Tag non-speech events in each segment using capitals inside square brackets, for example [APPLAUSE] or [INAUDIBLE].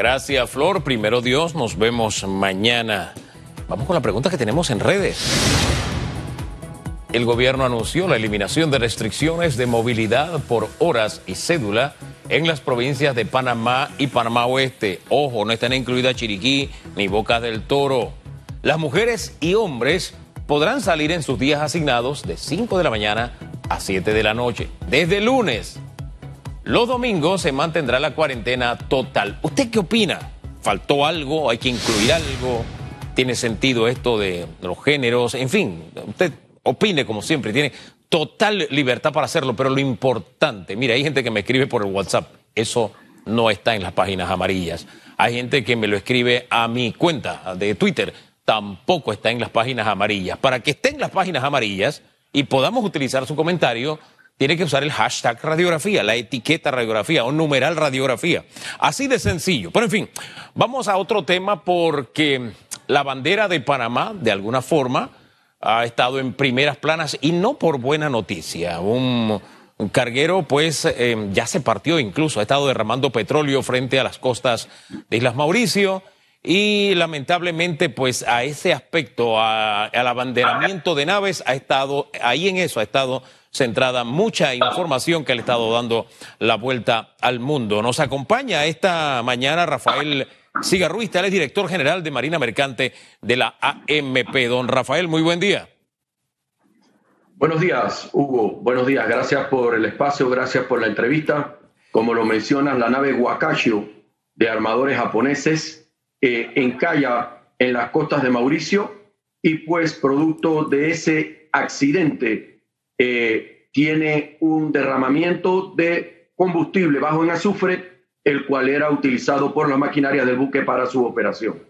Gracias, Flor. Primero Dios, nos vemos mañana. Vamos con la pregunta que tenemos en redes. El gobierno anunció la eliminación de restricciones de movilidad por horas y cédula en las provincias de Panamá y Panamá Oeste. Ojo, no están incluidas Chiriquí ni Bocas del Toro. Las mujeres y hombres podrán salir en sus días asignados de 5 de la mañana a 7 de la noche. Desde lunes. Los domingos se mantendrá la cuarentena total. ¿Usted qué opina? ¿Faltó algo? ¿Hay que incluir algo? ¿Tiene sentido esto de los géneros? En fin, usted opine como siempre, tiene total libertad para hacerlo, pero lo importante, mira, hay gente que me escribe por el WhatsApp, eso no está en las páginas amarillas. Hay gente que me lo escribe a mi cuenta de Twitter, tampoco está en las páginas amarillas. Para que esté en las páginas amarillas y podamos utilizar su comentario, tiene que usar el hashtag radiografía, la etiqueta radiografía o numeral radiografía. Así de sencillo. Pero en fin, vamos a otro tema porque la bandera de Panamá, de alguna forma, ha estado en primeras planas y no por buena noticia. Un, carguero pues eh, ya se partió incluso, ha estado derramando petróleo frente a las costas de Islas Mauricio y lamentablemente pues a ese aspecto, al abanderamiento de naves, ha estado, ahí en eso ha estado centrada mucha información que le ha estado dando la vuelta al mundo. Nos acompaña esta mañana Rafael Siga Ruiz, él es director general de Marina Mercante de la AMP. Don Rafael, muy buen día. Buenos días, Hugo. Buenos días. Gracias por el espacio, gracias por la entrevista. Como lo mencionas, la nave Wakashio de armadores japoneses eh, encalla en las costas de Mauricio y pues producto de ese accidente eh, tiene un derramamiento de combustible bajo en azufre el cual era utilizado por la maquinaria del buque para su operación.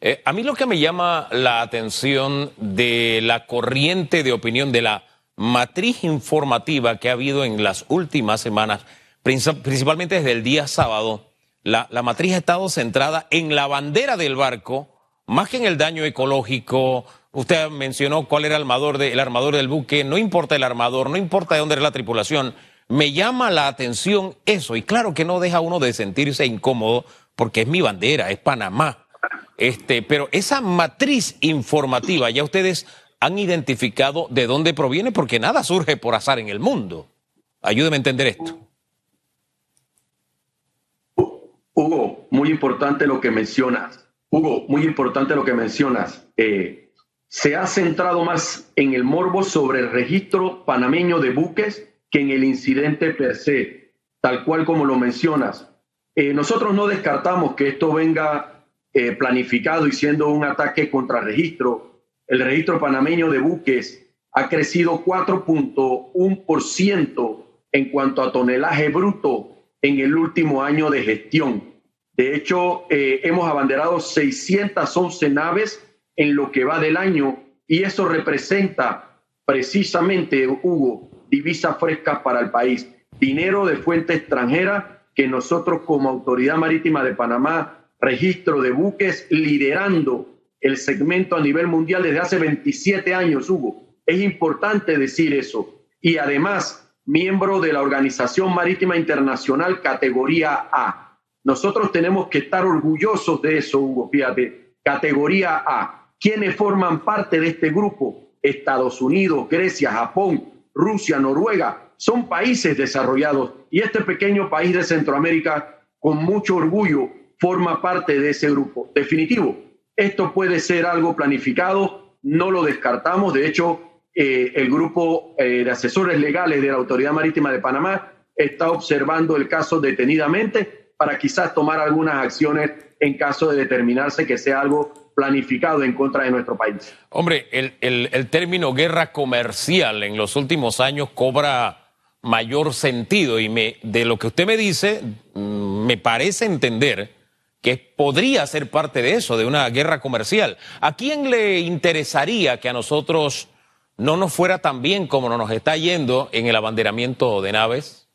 Eh, a mí lo que me llama la atención de la corriente de opinión, de la matriz informativa que ha habido en las últimas semanas, principalmente desde el día sábado, la, matriz ha estado centrada en la bandera del barco, más que en el daño ecológico. Usted mencionó cuál era el armador, el armador del buque, no importa el armador, no importa de dónde era la tripulación, me llama la atención eso, y claro que no deja uno de sentirse incómodo porque es mi bandera, es Panamá. Este, pero esa matriz informativa, ya ustedes han identificado de dónde proviene, porque nada surge por azar en el mundo. Ayúdeme a entender esto. Hugo, muy importante lo que mencionas. Hugo, muy importante lo que mencionas. Eh, se ha centrado más en el morbo sobre el registro panameño de buques que en el incidente per se, tal cual como lo mencionas. Eh, nosotros no descartamos que esto venga eh, planificado y siendo un ataque contra registro. El registro panameño de buques ha crecido 4.1% en cuanto a tonelaje bruto en el último año de gestión. De hecho, eh, hemos abanderado 611 naves en lo que va del año y eso representa precisamente, Hugo, divisa fresca para el país, dinero de fuente extranjera que nosotros como Autoridad Marítima de Panamá, registro de buques, liderando el segmento a nivel mundial desde hace 27 años, Hugo. Es importante decir eso. Y además, miembro de la Organización Marítima Internacional categoría A. Nosotros tenemos que estar orgullosos de eso, Hugo, fíjate, categoría A. ¿Quiénes forman parte de este grupo? Estados Unidos, Grecia, Japón, Rusia, Noruega, son países desarrollados y este pequeño país de Centroamérica con mucho orgullo forma parte de ese grupo. Definitivo, esto puede ser algo planificado, no lo descartamos, de hecho, eh, el grupo eh, de asesores legales de la Autoridad Marítima de Panamá está observando el caso detenidamente para quizás tomar algunas acciones en caso de determinarse que sea algo planificado en contra de nuestro país. Hombre, el, el, término guerra comercial en los últimos años cobra mayor sentido y me, de lo que usted me dice, mm, me parece entender que podría ser parte de eso, de una guerra comercial. ¿A quién le interesaría que a nosotros no nos fuera tan bien como nos está yendo en el abanderamiento de naves?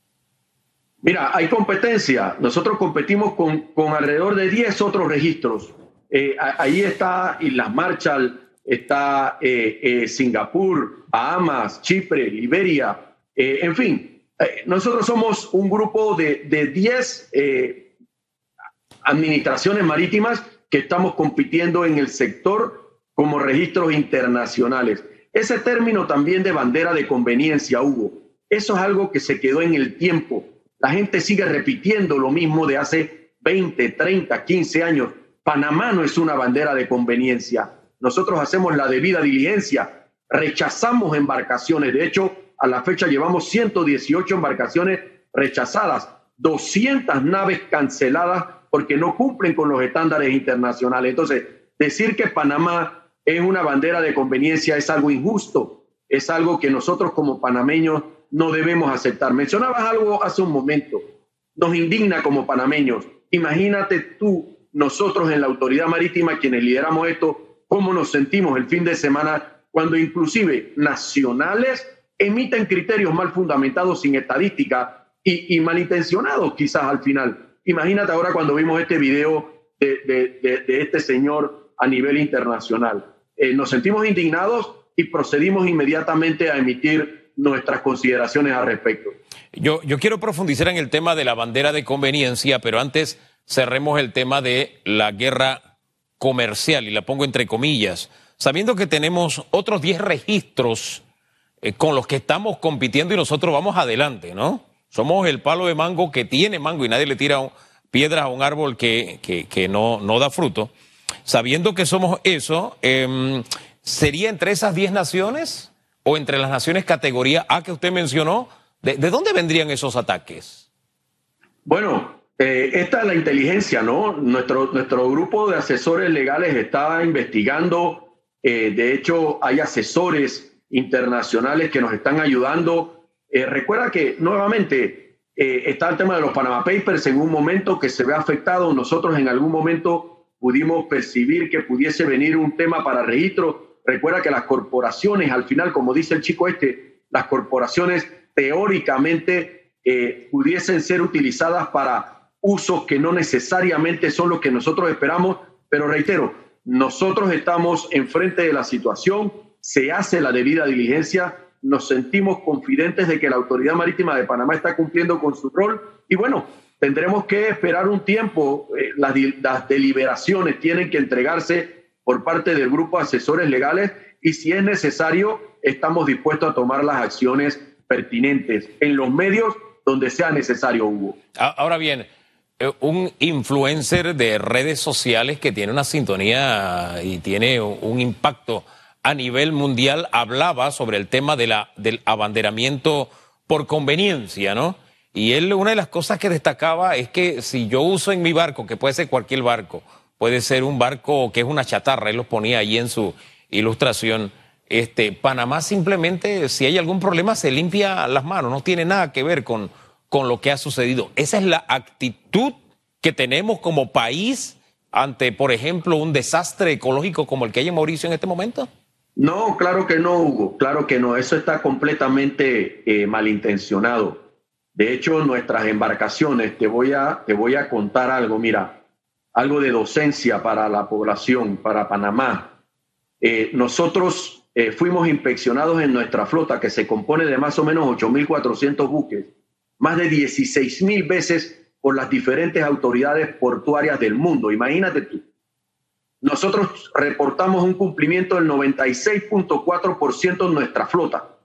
Mira, hay competencia. Nosotros competimos con, con alrededor de 10 otros registros eh, ahí está Islas Marshall, está eh, eh, Singapur, Bahamas, Chipre, Liberia, en fin, nosotros somos un grupo de 10 administraciones marítimas que estamos compitiendo en el sector como registros internacionales. Ese término también de bandera de conveniencia, Hugo, eso es algo que se quedó en el tiempo. La gente sigue repitiendo lo mismo de hace 20, 30, 15 años. Panamá no es una bandera de conveniencia. Nosotros hacemos la debida diligencia, rechazamos embarcaciones. De hecho, a la fecha llevamos 118 embarcaciones rechazadas, 200 naves canceladas porque no cumplen con los estándares internacionales. Entonces, decir que Panamá es una bandera de conveniencia es algo injusto, es algo que nosotros como panameños no debemos aceptar. Mencionabas algo hace un momento, nos indigna como panameños. Imagínate tú, nosotros en la autoridad marítima, quienes lideramos esto, cómo nos sentimos el fin de semana cuando inclusive nacionales emiten criterios mal fundamentados sin estadística y, malintencionados quizás al final. Imagínate ahora cuando vimos este video de, este señor a nivel internacional. Eh, nos sentimos indignados y procedimos inmediatamente a emitir nuestras consideraciones al respecto. Yo quiero profundizar en el tema de la bandera de conveniencia, pero antes cerremos el tema de la guerra comercial, y la pongo entre comillas, sabiendo que tenemos otros 10 registros eh, con los que estamos compitiendo y nosotros vamos adelante, ¿no? Somos el palo de mango que tiene mango y nadie le tira piedras a un árbol que, que, no, no, da fruto. Sabiendo que somos eso, em, ¿sería entre esas 10 naciones o entre las naciones categoría A que usted mencionó? ¿De, dónde vendrían esos ataques? Bueno, eh, esta es la inteligencia, ¿no? Nuestro, nuestro grupo de asesores legales está investigando, eh, de hecho hay asesores internacionales que nos están ayudando. Eh, recuerda que nuevamente está el tema de los Panama Papers en un momento que se ve afectado. Nosotros en algún momento pudimos percibir que pudiese venir un tema para registro. Recuerda que las corporaciones, al final, como dice el chico este, las corporaciones teóricamente pudiesen ser utilizadas para usos que no necesariamente son los que nosotros esperamos. Pero reitero, nosotros estamos enfrente de la situación se hace la debida diligencia, nos sentimos confidentes de que la Autoridad Marítima de Panamá está cumpliendo con su rol y bueno, tendremos que esperar un tiempo, eh, las, las deliberaciones tienen que entregarse por parte del grupo de asesores legales y si es necesario, estamos dispuestos a tomar las acciones pertinentes en los medios donde sea necesario, Hugo. Ahora bien, un influencer de redes sociales que tiene una sintonía y tiene un impacto a nivel mundial hablaba sobre el tema del abanderamiento por conveniencia, ¿no? Y él una de las cosas que destacaba es que si yo uso en mi barco, que puede ser cualquier barco, puede ser un barco que es una chatarra, él lo ponía ahí en su ilustración, este, Panamá simplemente, si hay algún problema, se limpia las manos, no tiene nada que ver con, con lo que ha sucedido. Esa es la actitud que tenemos como país ante, por ejemplo, un desastre ecológico como el que hay en Mauricio en este momento. No, claro que no, Hugo, claro que no. Eso está completamente eh, malintencionado. De hecho, nuestras embarcaciones, te voy, a, te voy a contar algo, mira, algo de docencia para la población, para Panamá. Eh, nosotros eh, fuimos inspeccionados en nuestra flota, que se compone de más o menos 8.400 buques, más de 16.000 veces por las diferentes autoridades portuarias del mundo. Imagínate tú nosotros reportamos un cumplimiento del 96.4% en nuestra flota.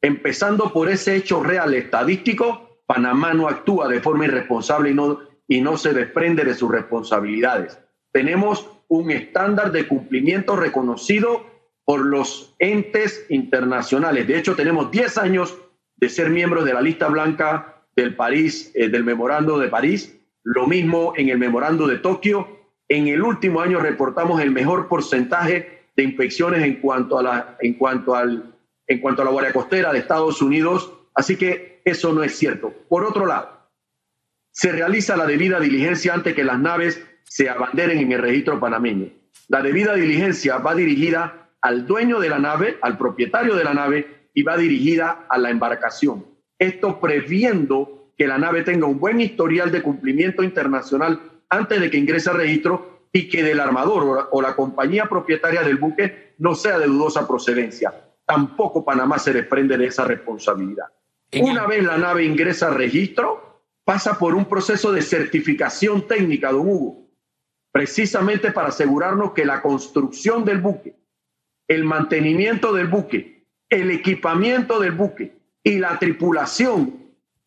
Empezando por ese hecho real estadístico, Panamá no actúa de forma irresponsable y no, y no se desprende de sus responsabilidades. Tenemos un estándar de cumplimiento reconocido por los entes internacionales. De hecho, tenemos 10 años de ser miembros de la lista blanca del París, eh, del memorando de París, lo mismo en el memorando de Tokio en el último año reportamos el mejor porcentaje de inspecciones en cuanto a la, en cuanto al, en cuanto a la Guardia Costera de Estados Unidos. Así que eso no es cierto. Por otro lado, se realiza la debida diligencia antes que las naves se abanderen en el registro panameño. La debida diligencia va dirigida al dueño de la nave, al propietario de la nave y va dirigida a la embarcación. Esto previendo que la nave tenga un buen historial de cumplimiento internacional antes de que ingrese al registro y que del armador o la, compañía propietaria del buque no sea de dudosa procedencia. Tampoco Panamá se desprende de esa responsabilidad. Una vez la nave ingresa al registro, pasa por un proceso de certificación técnica, don Hugo. precisamente para asegurarnos que la construcción del buque, el mantenimiento del buque, el equipamiento del buque y la tripulación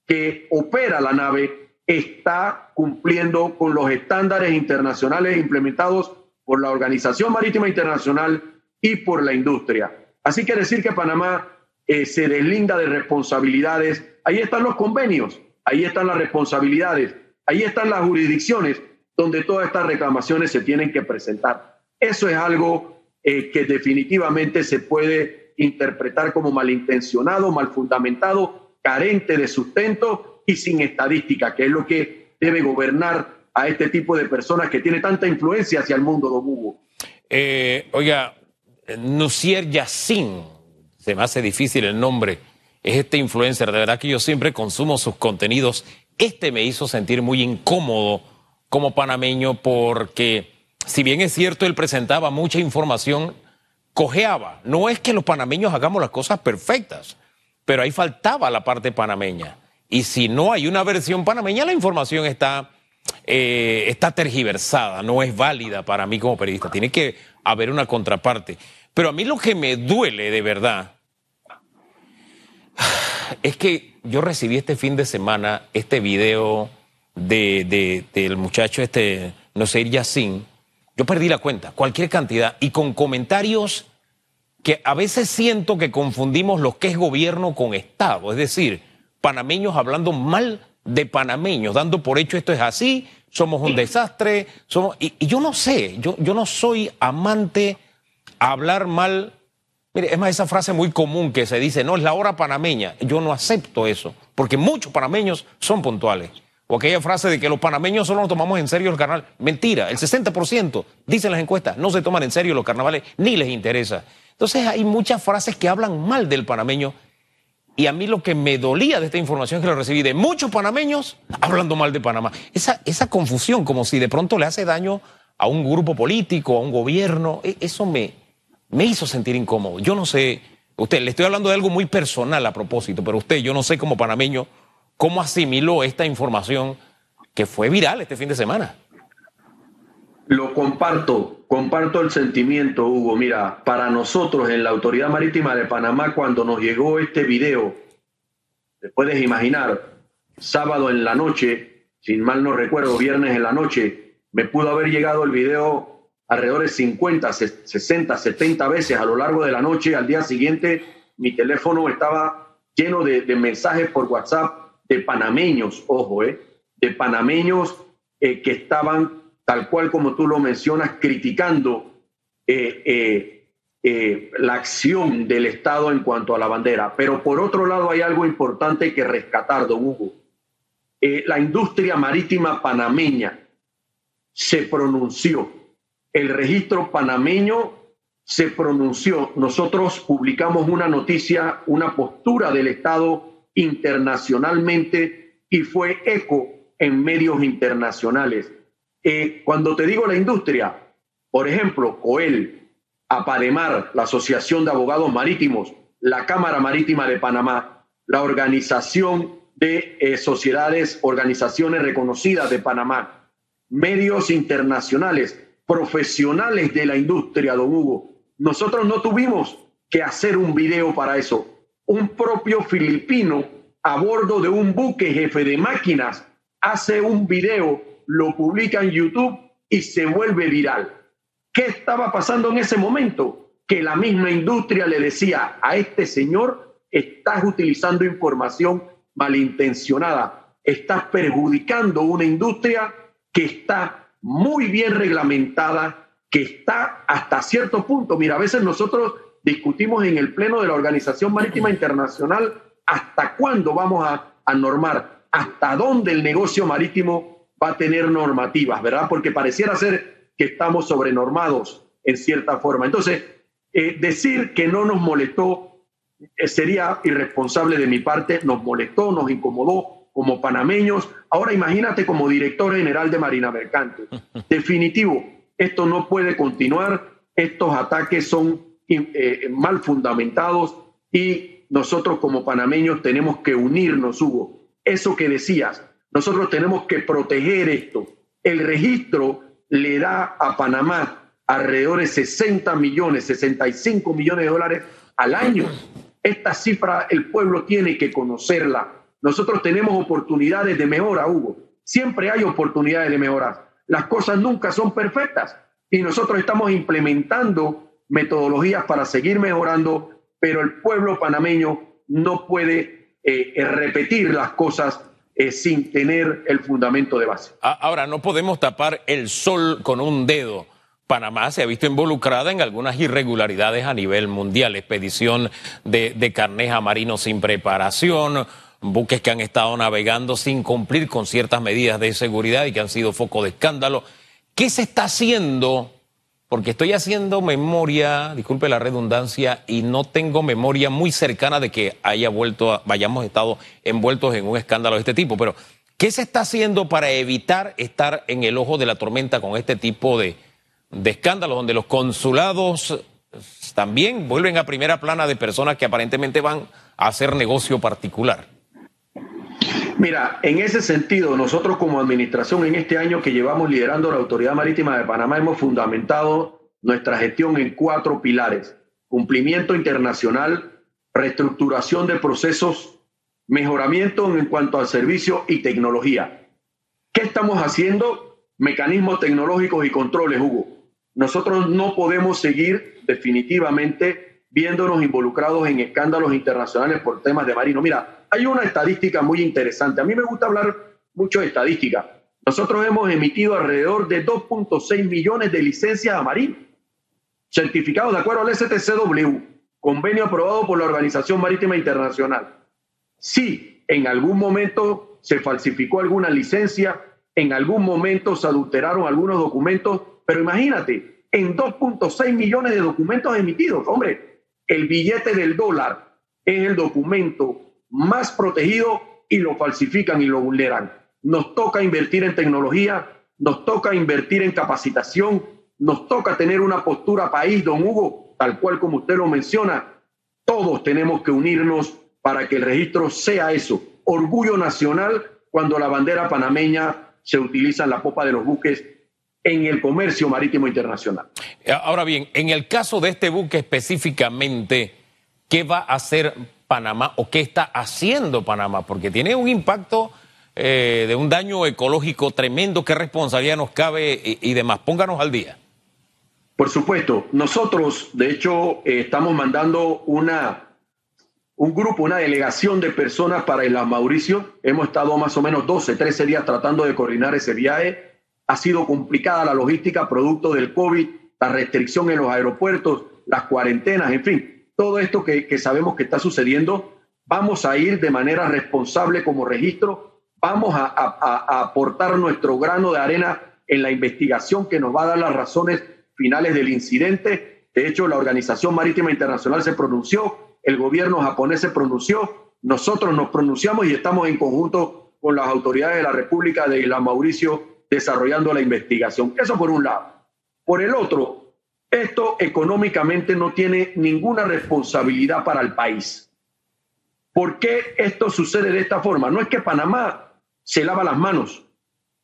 que opera la nave está cumpliendo con los estándares internacionales implementados por la Organización Marítima Internacional y por la industria. Así que decir que Panamá eh, se deslinda de responsabilidades, ahí están los convenios, ahí están las responsabilidades, ahí están las jurisdicciones donde todas estas reclamaciones se tienen que presentar. Eso es algo eh, que definitivamente se puede interpretar como malintencionado, mal fundamentado, carente de sustento y sin estadística, que es lo que debe gobernar a este tipo de personas que tiene tanta influencia hacia el mundo, don Hugo. Eh, oiga, Nusier Yassin, se me hace difícil el nombre, es este influencer, de verdad que yo siempre consumo sus contenidos. Este me hizo sentir muy incómodo como panameño porque, si bien es cierto, él presentaba mucha información, No es que los panameños hagamos las cosas perfectas, pero ahí faltaba la parte panameña. Y si no hay una versión panameña, la información está, eh, está tergiversada, no es válida para mí como periodista. Tiene que haber una contraparte. Pero a mí lo que me duele de verdad es que yo recibí este fin de semana este video de, del muchacho este, no sé, Yassin. Yo perdí la cuenta, cualquier cantidad, y con comentarios que a veces siento que confundimos lo que es gobierno con Estado, es decir, panameños hablando mal de panameños, dando por hecho esto es así, somos un desastre, somos, y, yo no sé, yo, yo no soy amante hablar mal. Mire, es más esa frase muy común que se dice, no, es la hora panameña. Yo no acepto eso, porque muchos panameños son puntuales. O aquella frase de que los panameños solo nos tomamos en serio el carnaval. Mentira, el 60%, dicen las encuestas, no se toman en serio los carnavales, ni les interesa. Entonces hay muchas frases que hablan mal del panameño. Y a mí lo que me dolía de esta información que lo recibí de muchos panameños hablando mal de Panamá. Esa, esa confusión, como si de pronto le hace daño a un grupo político, a un gobierno, e, eso me, me hizo sentir incómodo. Yo no sé, usted, le estoy hablando de algo muy personal a propósito, pero usted, yo no sé como panameño, cómo asimiló esta información que fue viral este fin de semana. Lo comparto, comparto el sentimiento, Hugo. Mira, para nosotros en la Autoridad Marítima de Panamá, cuando nos llegó este video, te puedes imaginar, sábado en la noche, sin mal no recuerdo, viernes en la noche, me pudo haber llegado el video alrededor de 50, 60, 70 veces a lo largo de la noche. Al día siguiente mi teléfono estaba lleno de, mensajes por WhatsApp de panameños, ojo, eh, de panameños eh, que estaban, tal cual como tú lo mencionas, criticando eh, eh, la acción del Estado en cuanto a la bandera. Pero por otro lado hay algo importante que rescatar, don Hugo. la industria marítima panameña se pronunció el registro panameño se pronunció. Nosotros publicamos una noticia, una postura del Estado internacionalmente y fue eco en medios internacionales. Eh, cuando te digo la industria, por ejemplo, COEL, APADEMAR, la Asociación de Abogados Marítimos, la Cámara Marítima de Panamá, la Organización de eh, Sociedades, Organizaciones Reconocidas de Panamá, medios internacionales, profesionales de la industria, don Hugo. Nosotros no tuvimos que hacer un video para eso. Un propio filipino a bordo de un buque jefe de máquinas hace un video, lo publica en YouTube y se vuelve viral. ¿Qué estaba pasando en ese momento? Que la misma industria le decía a este señor, estás utilizando información malintencionada, estás perjudicando una industria que está muy bien reglamentada, que está hasta cierto punto. Mira, a veces nosotros discutimos en el Pleno de la Organización Marítima Internacional hasta cuándo vamos a, normar, hasta dónde el negocio marítimo va a tener normativas, ¿verdad? Porque pareciera ser que estamos sobrenormados en cierta forma. Entonces, eh, decir que no nos molestó eh, sería irresponsable de mi parte, nos molestó, nos incomodó, como panameños. Ahora imagínate como director general de Marina Mercante. [LAUGHS] Definitivo, esto no puede continuar, estos ataques son eh, mal fundamentados y nosotros como panameños tenemos que unirnos, Hugo. Eso que decías, nosotros tenemos que proteger esto. El registro le da a Panamá alrededor de 60 millones, 65 millones de dólares al año. Esta cifra el pueblo tiene que conocerla. Nosotros tenemos oportunidades de mejora, Hugo. Siempre hay oportunidades de mejorar. Las cosas nunca son perfectas y nosotros estamos implementando metodologías para seguir mejorando, pero el pueblo panameño no puede eh, repetir las cosas sin tener el fundamento de base. Ahora, no podemos tapar el sol con un dedo. Panamá se ha visto involucrada en algunas irregularidades a nivel mundial, expedición de, de carneja marino sin preparación, buques que han estado navegando sin cumplir con ciertas medidas de seguridad y que han sido foco de escándalo. ¿Qué se está haciendo porque estoy haciendo memoria, disculpe la redundancia, y no tengo memoria muy cercana de que haya vuelto, vayamos estado envueltos en un escándalo de este tipo. Pero, ¿qué se está haciendo para evitar estar en el ojo de la tormenta con este tipo de, de escándalos, donde los consulados también vuelven a primera plana de personas que aparentemente van a hacer negocio particular? Mira, en ese sentido, nosotros como administración en este año que llevamos liderando la Autoridad Marítima de Panamá hemos fundamentado nuestra gestión en cuatro pilares. Cumplimiento internacional, reestructuración de procesos, mejoramiento en cuanto al servicio y tecnología. ¿Qué estamos haciendo? Mecanismos tecnológicos y controles, Hugo. Nosotros no podemos seguir definitivamente viéndonos involucrados en escándalos internacionales por temas de marino. Mira, hay una estadística muy interesante. A mí me gusta hablar mucho de estadística. Nosotros hemos emitido alrededor de 2.6 millones de licencias a marino, certificados de acuerdo al STCW, convenio aprobado por la Organización Marítima Internacional. Si en algún momento se falsificó alguna licencia, en algún momento se adulteraron algunos documentos, pero imagínate, en 2.6 millones de documentos emitidos, hombre, el billete del dólar es el documento más protegido y lo falsifican y lo vulneran. Nos toca invertir en tecnología, nos toca invertir en capacitación, nos toca tener una postura país, don Hugo, tal cual como usted lo menciona. Todos tenemos que unirnos para que el registro sea eso, orgullo nacional cuando la bandera panameña se utiliza en la popa de los buques en el comercio marítimo internacional. Ahora bien, en el caso de este buque específicamente, ¿qué va a hacer Panamá o qué está haciendo Panamá, porque tiene un impacto eh, de un daño ecológico tremendo, qué responsabilidad nos cabe y, demás. Pónganos al día. Por supuesto, nosotros de hecho eh, estamos mandando una, un grupo, una delegación de personas para Isla Mauricio. Hemos estado más o menos 12, 13 días tratando de coordinar ese viaje. Ha sido complicada la logística producto del COVID, la restricción en los aeropuertos, las cuarentenas, en fin todo esto que, sabemos que está sucediendo, vamos a ir de manera responsable como registro, vamos a, aportar nuestro grano de arena en la investigación que nos va a dar las razones finales del incidente. De hecho, la Organización Marítima Internacional se pronunció, el gobierno japonés se pronunció, nosotros nos pronunciamos y estamos en conjunto con las autoridades de la República de Isla Mauricio desarrollando la investigación. Eso por un lado. Por el otro, esto económicamente no tiene ninguna responsabilidad para el país. ¿Por qué esto sucede de esta forma? No es que Panamá se lava las manos,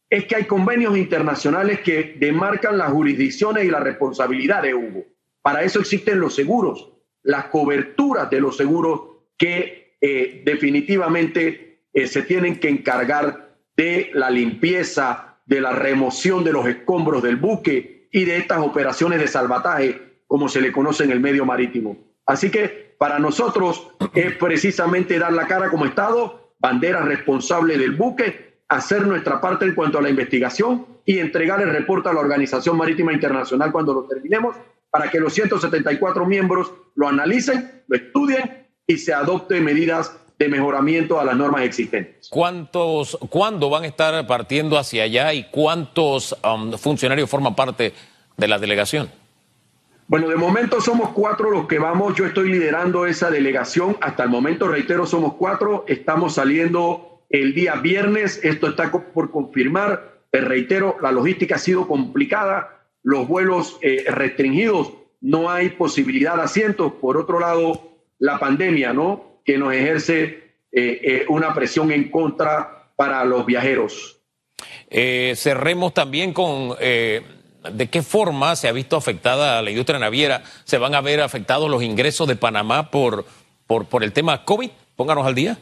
es que hay convenios internacionales que demarcan las jurisdicciones y la responsabilidad de Hugo. Para eso existen los seguros, las coberturas de los seguros que eh, definitivamente eh, se tienen que encargar de la limpieza, de la remoción de los escombros del buque, y de estas operaciones de salvataje, como se le conoce en el medio marítimo. Así que para nosotros es precisamente dar la cara como Estado, bandera responsable del buque, hacer nuestra parte en cuanto a la investigación y entregar el reporte a la Organización Marítima Internacional cuando lo terminemos, para que los 174 miembros lo analicen, lo estudien y se adopten medidas de mejoramiento a las normas existentes. ¿Cuántos, ¿Cuándo van a estar partiendo hacia allá y cuántos um, funcionarios forman parte de la delegación? Bueno, de momento somos cuatro los que vamos, yo estoy liderando esa delegación, hasta el momento, reitero, somos cuatro, estamos saliendo el día viernes, esto está por confirmar, te reitero, la logística ha sido complicada, los vuelos eh, restringidos, no hay posibilidad de asientos, por otro lado, la pandemia, ¿no? Que nos ejerce eh, eh, una presión en contra para los viajeros. Eh, cerremos también con ¿De qué forma se ha visto afectada la industria naviera? ¿Se van a ver afectados los ingresos de Panamá por, por, por el tema COVID? Pónganos al día.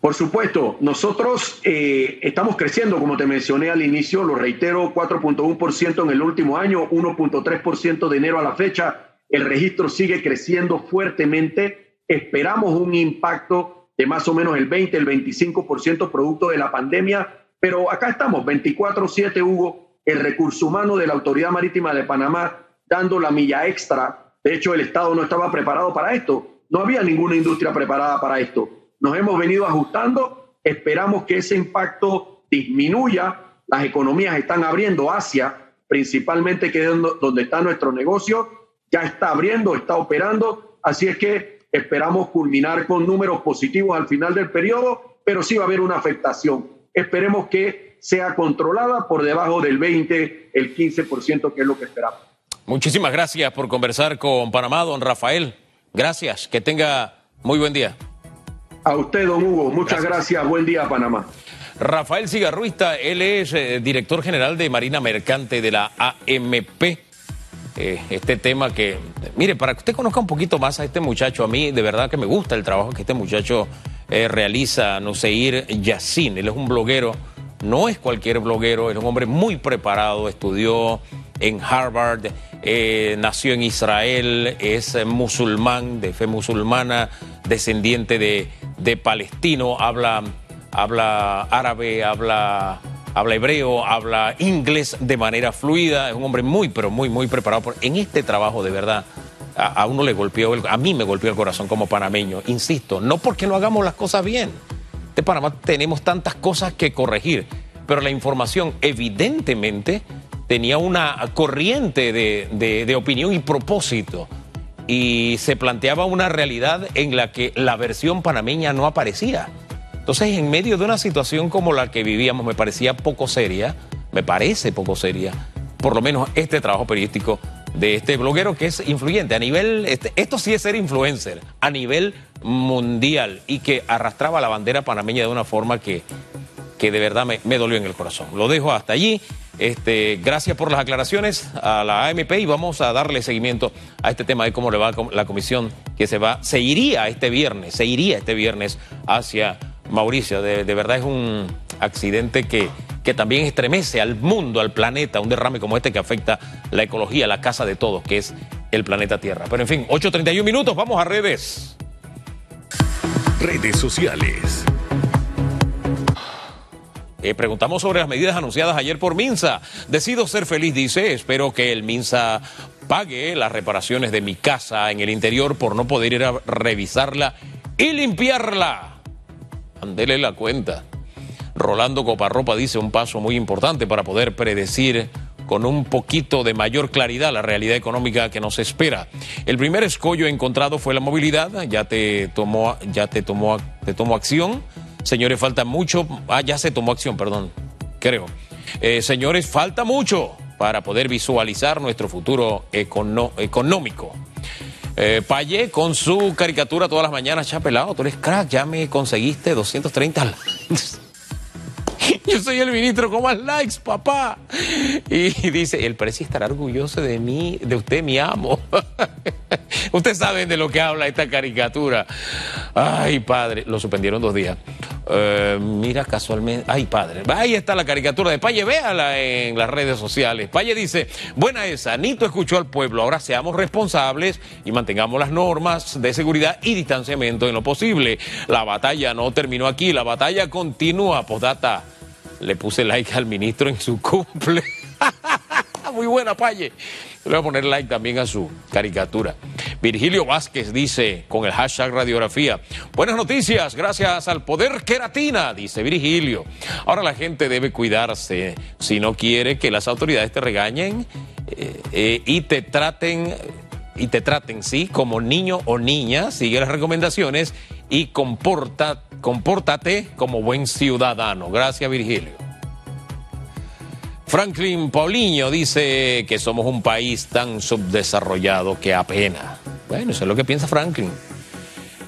Por supuesto, nosotros eh, estamos creciendo, como te mencioné al inicio, lo reitero, 4.1% en el último año, 1.3% de enero a la fecha. El registro sigue creciendo fuertemente. Esperamos un impacto de más o menos el 20, el 25% producto de la pandemia, pero acá estamos, 24-7, Hugo, el recurso humano de la Autoridad Marítima de Panamá dando la milla extra. De hecho, el Estado no estaba preparado para esto. No había ninguna industria preparada para esto. Nos hemos venido ajustando, esperamos que ese impacto disminuya, las economías están abriendo, Asia principalmente que donde está nuestro negocio, ya está abriendo, está operando, así es que esperamos culminar con números positivos al final del periodo, pero sí va a haber una afectación. Esperemos que sea controlada por debajo del 20, el 15%, que es lo que esperamos. Muchísimas gracias por conversar con Panamá, don Rafael. Gracias, que tenga muy buen día. A usted, don Hugo. Muchas gracias. Buen día, Panamá. Rafael Cigarruista, él es eh, director general de Marina Mercante de la AMP. Eh, este tema que, mire, para que usted conozca un poquito más a este muchacho, a mí de verdad que me gusta el trabajo que este muchacho eh, realiza, Nuseir Yassin. Él es un bloguero, no es cualquier bloguero, es un hombre muy preparado, estudió en Harvard, nació en Israel, es musulmán, de fe musulmana, descendiente de de palestino, habla, habla árabe, habla, habla hebreo, habla inglés de manera fluida, es un hombre muy, pero muy, muy preparado. En este trabajo, de verdad, a, uno le golpeó, a mí me golpeó el corazón como panameño, insisto, no porque no hagamos las cosas bien. De Panamá tenemos tantas cosas que corregir, pero la información evidentemente tenía una corriente de, de opinión y propósito y se planteaba una realidad en la que la versión panameña no aparecía. Entonces, en medio de una situación como la que vivíamos, me parecía poco seria, me parece poco seria, por lo menos este trabajo periodístico de este bloguero que es influyente a nivel, este, esto sí es ser influencer, a nivel mundial y que arrastraba la bandera panameña de una forma que, que de verdad me, dolió en el corazón. Lo dejo hasta allí. Este, gracias por las aclaraciones a la AMP y vamos a darle seguimiento a este tema de cómo le va la comisión que se va, se iría este viernes, se iría este viernes hacia Mauricio. De, verdad es un accidente que, que también estremece al mundo, al planeta, un derrame como este que afecta la ecología, la casa de todos, que es el planeta Tierra. Pero en fin, 8.31 minutos, vamos a redes. Redes sociales. Eh, preguntamos sobre las medidas anunciadas ayer por Minsa. Decido ser feliz, dice. Espero que el Minsa pague las reparaciones de mi casa en el interior por no poder ir a revisarla y limpiarla. Andele la cuenta. Rolando Coparropa dice un paso muy importante para poder predecir con un poquito de mayor claridad la realidad económica que nos espera. El primer escollo encontrado fue la movilidad, ya te tomó, ya te tomó, te tomó acción. Señores, falta mucho. Ah, ya se tomó acción, perdón, creo. Eh, señores, falta mucho para poder visualizar nuestro futuro económico. Eh, Paye con su caricatura todas las mañanas, chapelado, tú eres crack, ya me conseguiste 230 [LAUGHS] likes. Yo soy el ministro con más likes, papá. Y dice, el precio estará orgulloso de mí, de usted, mi amo. [LAUGHS] Ustedes saben de lo que habla esta caricatura. Ay, padre, lo suspendieron dos días. Eh, mira casualmente, ay padre, ahí está la caricatura de Paye, véala en las redes sociales. Paye dice, buena esa, Nito escuchó al pueblo, ahora seamos responsables y mantengamos las normas de seguridad y distanciamiento en lo posible. La batalla no terminó aquí, la batalla continúa. Postdata, le puse like al ministro en su cumple. [LAUGHS] Muy buena, Paye. Le voy a poner like también a su caricatura. Virgilio Vázquez dice con el hashtag radiografía. Buenas noticias, gracias al poder queratina, dice Virgilio. Ahora la gente debe cuidarse si no quiere que las autoridades te regañen eh, eh, y te traten y te traten, sí, como niño o niña, sigue las recomendaciones y comporta, compórtate como buen ciudadano. Gracias, Virgilio. Franklin Paulinho dice que somos un país tan subdesarrollado que apena. Bueno, eso es lo que piensa Franklin.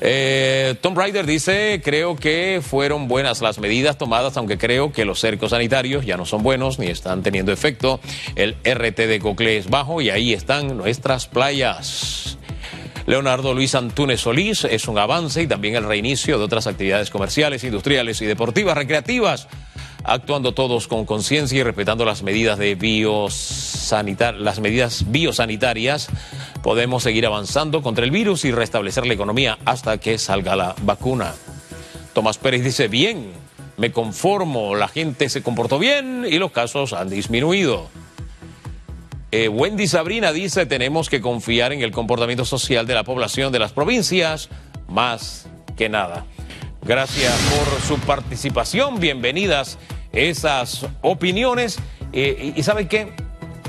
Eh, Tom Ryder dice, creo que fueron buenas las medidas tomadas, aunque creo que los cercos sanitarios ya no son buenos ni están teniendo efecto. El RT de Cocle es bajo y ahí están nuestras playas. Leonardo Luis Antunes Solís es un avance y también el reinicio de otras actividades comerciales, industriales y deportivas, recreativas, actuando todos con conciencia y respetando las medidas de biosanitar las medidas biosanitarias podemos seguir avanzando contra el virus y restablecer la economía hasta que salga la vacuna. Tomás Pérez dice, bien, me conformo, la gente se comportó bien y los casos han disminuido. Eh, Wendy Sabrina dice, tenemos que confiar en el comportamiento social de la población de las provincias, más que nada. Gracias por su participación, bienvenidas esas opiniones. Eh, y, y ¿saben qué?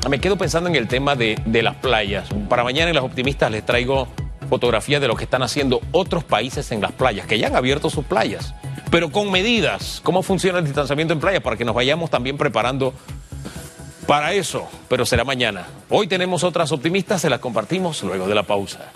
me quedo pensando en el tema de, las playas. Para mañana en Las Optimistas les traigo fotografías de lo que están haciendo otros países en las playas, que ya han abierto sus playas, pero con medidas. ¿Cómo funciona el distanciamiento en playas? Para que nos vayamos también preparando para eso, pero será mañana. Hoy tenemos otras optimistas, se las compartimos luego de la pausa.